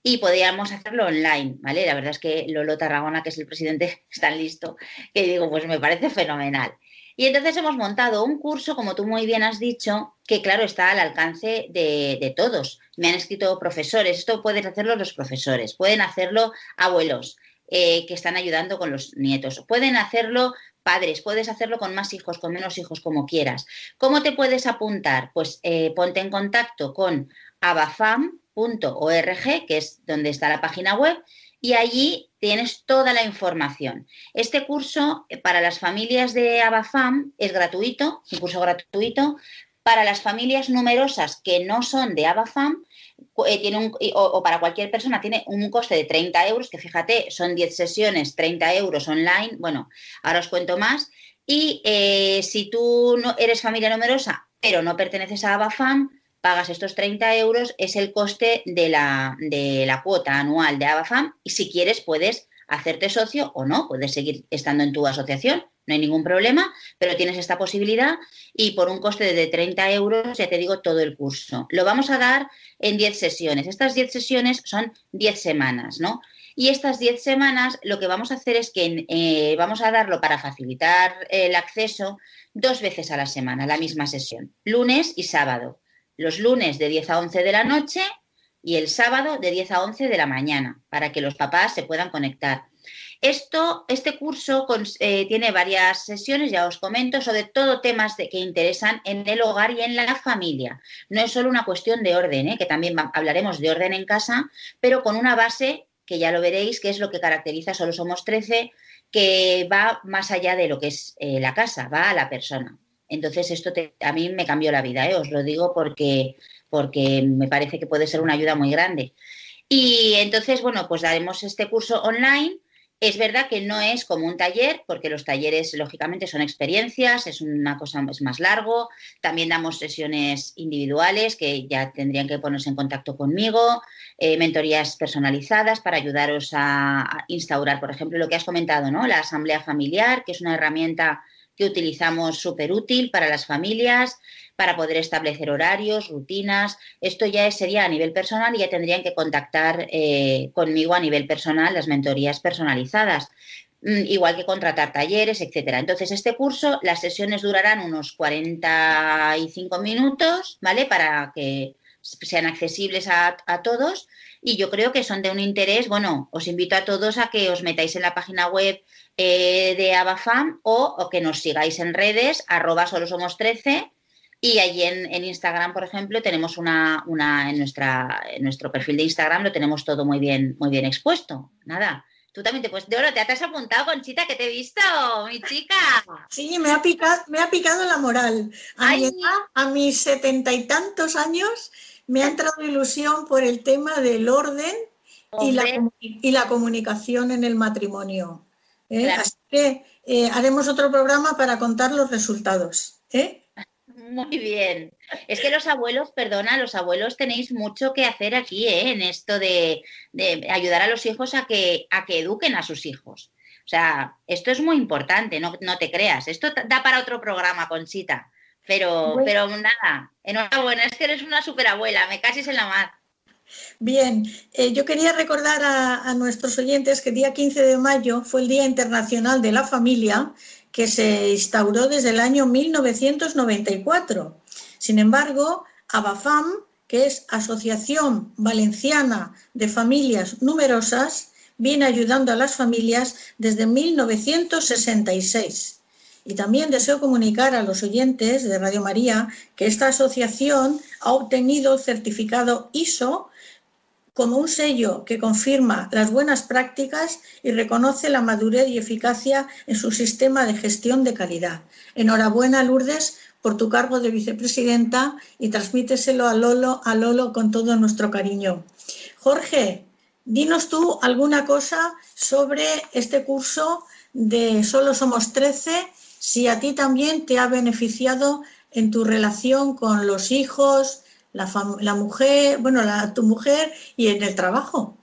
y podríamos hacerlo online, ¿vale? La verdad es que Lolo Tarragona, que es el presidente, está listo, que digo, pues me parece fenomenal. Y entonces hemos montado un curso, como tú muy bien has dicho, que claro, está al alcance de, todos. Me han escrito profesores, esto pueden hacerlo los profesores, pueden hacerlo abuelos eh, que están ayudando con los nietos, pueden hacerlo padres, puedes hacerlo con más hijos, con menos hijos, como quieras. ¿Cómo te puedes apuntar? Pues eh, ponte en contacto con abafam .org, que es donde está la página web, y allí tienes toda la información. Este curso eh, para las familias de Abafam es gratuito, un curso gratuito. Para las familias numerosas que no son de Abafam, eh, tiene o, para cualquier persona tiene un coste de 30 euros, que fíjate, son 10 sesiones, 30 euros online. Bueno, ahora os cuento más. Y eh, si tú no eres familia numerosa, pero no perteneces a Abafam, pagas estos 30 euros, es el coste de la, de la cuota anual de Abafam y si quieres puedes hacerte socio o no, puedes seguir estando en tu asociación, no hay ningún problema, pero tienes esta posibilidad y por un coste de 30 euros, ya te digo, todo el curso. Lo vamos a dar en 10 sesiones. Estas 10 sesiones son 10 semanas, ¿no? Y estas 10 semanas lo que vamos a hacer es que eh, vamos a darlo para facilitar el acceso dos veces a la semana, la misma sesión, lunes y sábado los lunes de 10 a 11 de la noche y el sábado de 10 a 11 de la mañana, para que los papás se puedan conectar. Esto, este curso eh, tiene varias sesiones, ya os comento, sobre todo temas que interesan en el hogar y en la familia. No es solo una cuestión de orden, ¿eh? que también hablaremos de orden en casa, pero con una base que ya lo veréis, que es lo que caracteriza Solo Somos 13, que va más allá de lo que es eh, la casa, va a la persona. Entonces, esto a mí me cambió la vida, ¿eh? os lo digo porque, porque me parece que puede ser una ayuda muy grande. Y entonces, bueno, pues daremos este curso online. Es verdad que no es como un taller, porque los talleres, lógicamente, son experiencias, es una cosa es más largo. También damos sesiones individuales que ya tendrían que ponerse en contacto conmigo, eh, mentorías personalizadas para ayudaros a, a, instaurar, por ejemplo, lo que has comentado, ¿no? La asamblea familiar, que es una herramienta que utilizamos súper útil para las familias, para poder establecer horarios, rutinas. Esto ya sería a nivel personal y ya tendrían que contactar eh, conmigo a nivel personal las mentorías personalizadas mm, igual que contratar talleres, etcétera. Entonces, este curso, las sesiones durarán unos 45 minutos, ¿vale? Para que sean accesibles a, a todos y yo creo que son de un interés, bueno, os invito a todos a que os metáis en la página web eh, de Abafam o, que nos sigáis en redes, arroba solo somos 13 y allí en, Instagram, por ejemplo, tenemos una, una en, nuestra, en nuestro perfil de Instagram lo tenemos todo muy bien, muy bien expuesto. Nada, Tú también te puedes. De oro, te has apuntado, Conchita, que te he visto, mi chica. Sí, me ha picado, me ha picado la moral. A, mis setenta y tantos años me ha entrado ilusión por el tema del orden y la, y la, comunicación en el matrimonio. ¿Eh? Así que eh, haremos otro programa para contar los resultados. ¿eh? Muy bien. Es que los abuelos, perdona, los abuelos tenéis mucho que hacer aquí, ¿eh? En esto de, ayudar a los hijos a que, a que eduquen a sus hijos. O sea, esto es muy importante, no, te creas. Esto da para otro programa, Conchita. Pero, pero nada, enhorabuena, es que eres una superabuela, me cases en la mar. Bien, eh, yo quería recordar a, nuestros oyentes que el día 15 de mayo fue el Día Internacional de la Familia que se instauró desde el año 1994. Sin embargo, ABAFAM, que es Asociación Valenciana de Familias Numerosas, viene ayudando a las familias desde 1966. Y también deseo comunicar a los oyentes de Radio María que esta asociación ha obtenido el certificado ISO como un sello que confirma las buenas prácticas y reconoce la madurez y eficacia en su sistema de gestión de calidad. Enhorabuena, Lourdes, por tu cargo de vicepresidenta y transmíteselo a Lolo, a Lolo con todo nuestro cariño. Jorge, dinos tú alguna cosa sobre este curso de Solo Somos 13, si a ti también te ha beneficiado en tu relación con los hijos, la, mujer, bueno, la, tu mujer y en el trabajo.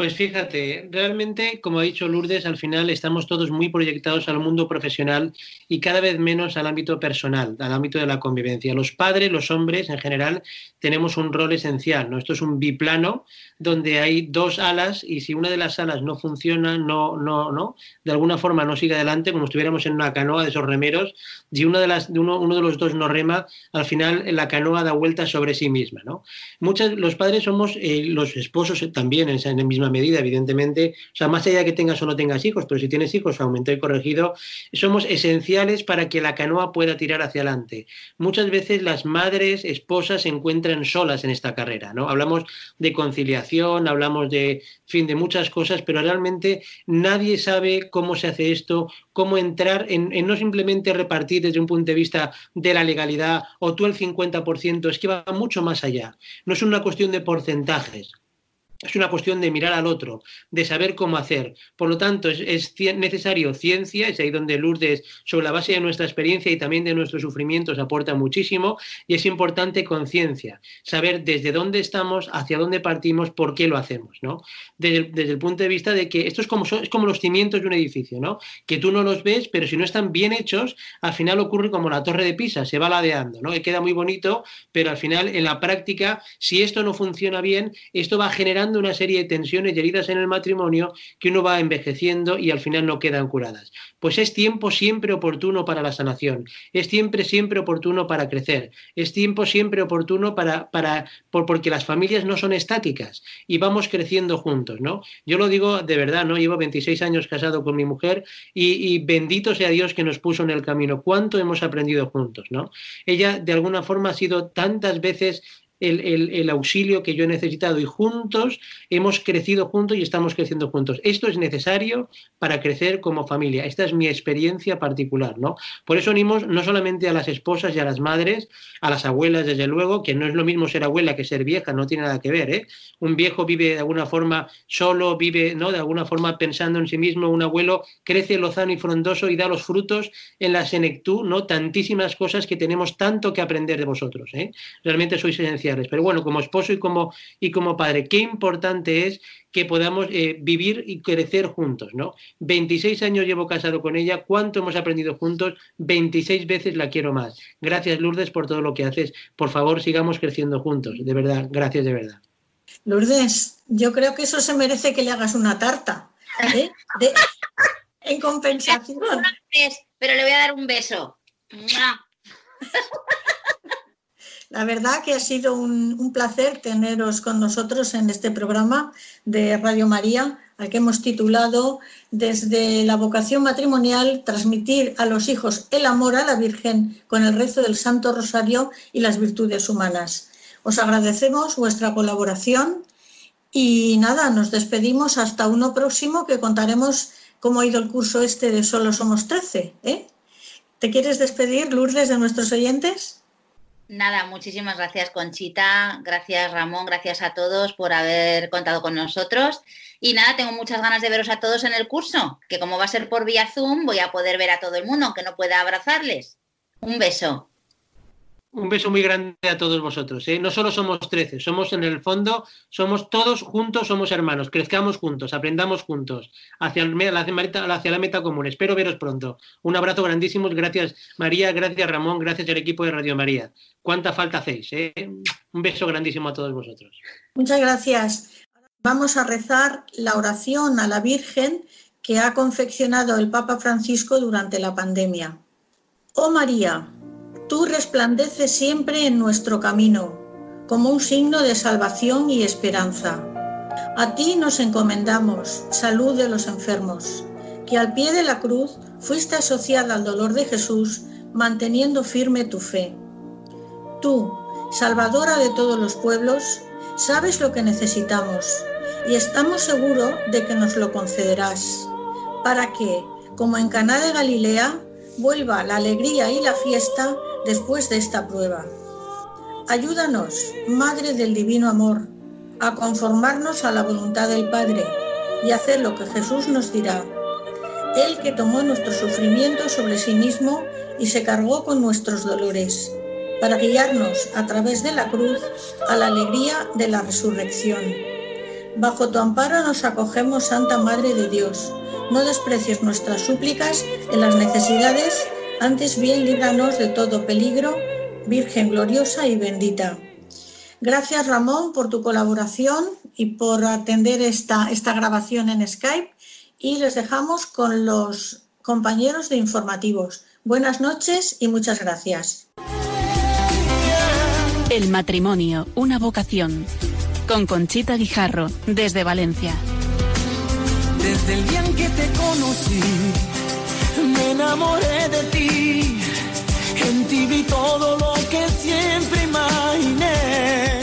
Pues fíjate, realmente, como ha dicho Lourdes, al final estamos todos muy proyectados al mundo profesional y cada vez menos al ámbito personal, al ámbito de la convivencia. Los padres, los hombres en general, tenemos un rol esencial, ¿no? Esto es un biplano donde hay dos alas y si una de las alas no funciona, no, no, no, de alguna forma no sigue adelante, como estuviéramos en una canoa de esos remeros, y uno, de los dos no rema, al final la canoa da vuelta sobre sí misma, ¿no? Muchos, los padres somos, eh, los esposos también en esa misma medida, evidentemente, o sea, más allá de que tengas o no tengas hijos, pero si tienes hijos, aumentó y corregido, somos esenciales para que la canoa pueda tirar hacia adelante. Muchas veces las madres, esposas se encuentran solas en esta carrera, ¿no? Hablamos de conciliación, hablamos de, fin, de muchas cosas, pero realmente nadie sabe cómo se hace esto, cómo entrar en, no simplemente repartir desde un punto de vista de la legalidad o tú el 50%, es que va mucho más allá. No es una cuestión de porcentajes. Es una cuestión de mirar al otro, de saber cómo hacer. Por lo tanto, es, necesario ciencia, es ahí donde Lourdes, sobre la base de nuestra experiencia y también de nuestros sufrimientos, aporta muchísimo, y es importante conciencia, saber desde dónde estamos, hacia dónde partimos, por qué lo hacemos, ¿no? Desde, el punto de vista de que esto es como, es como los cimientos de un edificio, ¿no? Que tú no los ves, pero si no están bien hechos, al final ocurre como la torre de Pisa, se va ladeando, ¿no? Que queda muy bonito, pero al final, en la práctica, si esto no funciona bien, esto va generando una serie de tensiones y heridas en el matrimonio que uno va envejeciendo y al final no quedan curadas. Pues es tiempo siempre oportuno para la sanación, es siempre, siempre oportuno para crecer, es tiempo siempre oportuno para, para por, porque las familias no son estáticas y vamos creciendo juntos, ¿no? Yo lo digo de verdad, ¿no? Llevo 26 años casado con mi mujer y, y bendito sea Dios que nos puso en el camino. ¿Cuánto hemos aprendido juntos, ¿no? Ella de alguna forma ha sido tantas veces el, auxilio que yo he necesitado y juntos hemos crecido juntos y estamos creciendo juntos. Esto es necesario para crecer como familia. Esta es mi experiencia particular, ¿no? Por eso unimos no solamente a las esposas y a las madres, a las abuelas, desde luego, que no es lo mismo ser abuela que ser vieja, no tiene nada que ver, ¿eh? Un viejo vive de alguna forma solo, vive, ¿no? De alguna forma pensando en sí mismo, un abuelo crece lozano y frondoso y da los frutos en la senectud, ¿no? Tantísimas cosas que tenemos tanto que aprender de vosotros, ¿eh? Realmente sois esenciales pero bueno, como esposo y como, y como padre, qué importante es que podamos eh, vivir y crecer juntos, ¿no? 26 años llevo casado con ella, ¿cuánto hemos aprendido juntos? 26 veces la quiero más. Gracias, Lourdes, por todo lo que haces. Por favor, sigamos creciendo juntos. De verdad, gracias de verdad. Lourdes, yo creo que eso se merece que le hagas una tarta. ¿eh? en compensación. Pero le voy a dar un beso. La verdad que ha sido un, placer teneros con nosotros en este programa de Radio María, al que hemos titulado Desde la vocación matrimonial, transmitir a los hijos el amor a la Virgen con el rezo del Santo Rosario y las virtudes humanas. Os agradecemos vuestra colaboración y nada, nos despedimos hasta uno próximo que contaremos cómo ha ido el curso este de Solo Somos 13. ¿eh? ¿Te quieres despedir, Lourdes, de nuestros oyentes? Nada, muchísimas gracias Conchita, gracias Ramón, gracias a todos por haber contado con nosotros. Y nada, tengo muchas ganas de veros a todos en el curso, que como va a ser por vía Zoom, voy a poder ver a todo el mundo, aunque no pueda abrazarles. Un beso. Un beso muy grande a todos vosotros. ¿eh? No solo somos 13, somos en el fondo, somos todos juntos, somos hermanos. Crezcamos juntos, aprendamos juntos hacia, hacia la meta común. Espero veros pronto. Un abrazo grandísimo. Gracias María, gracias Ramón, gracias al equipo de Radio María. ¿Cuánta falta hacéis? Eh? Un beso grandísimo a todos vosotros. Muchas gracias. Vamos a rezar la oración a la Virgen que ha confeccionado el Papa Francisco durante la pandemia. Oh María, Tú resplandeces siempre en nuestro camino, como un signo de salvación y esperanza. A ti nos encomendamos, salud de los enfermos, que al pie de la cruz fuiste asociada al dolor de Jesús, manteniendo firme tu fe. Tú, Salvadora de todos los pueblos, sabes lo que necesitamos y estamos seguros de que nos lo concederás, para que, como en Caná de Galilea, vuelva la alegría y la fiesta después de esta prueba. Ayúdanos, Madre del Divino Amor, a conformarnos a la voluntad del Padre y hacer lo que Jesús nos dirá. Él que tomó nuestro sufrimiento sobre sí mismo y se cargó con nuestros dolores, para guiarnos a través de la cruz a la alegría de la resurrección. Bajo tu amparo nos acogemos, Santa Madre de Dios. No desprecies nuestras súplicas en las necesidades antes bien líbranos de todo peligro, Virgen gloriosa y bendita. Gracias Ramón por tu colaboración y por atender esta, esta grabación en Skype y les dejamos con los compañeros de informativos. Buenas noches y muchas gracias. El matrimonio, una vocación. Con Conchita Guijarro, desde Valencia. Desde el día en que te conocí, me enamoré de ti. En ti vi todo lo que siempre imaginé.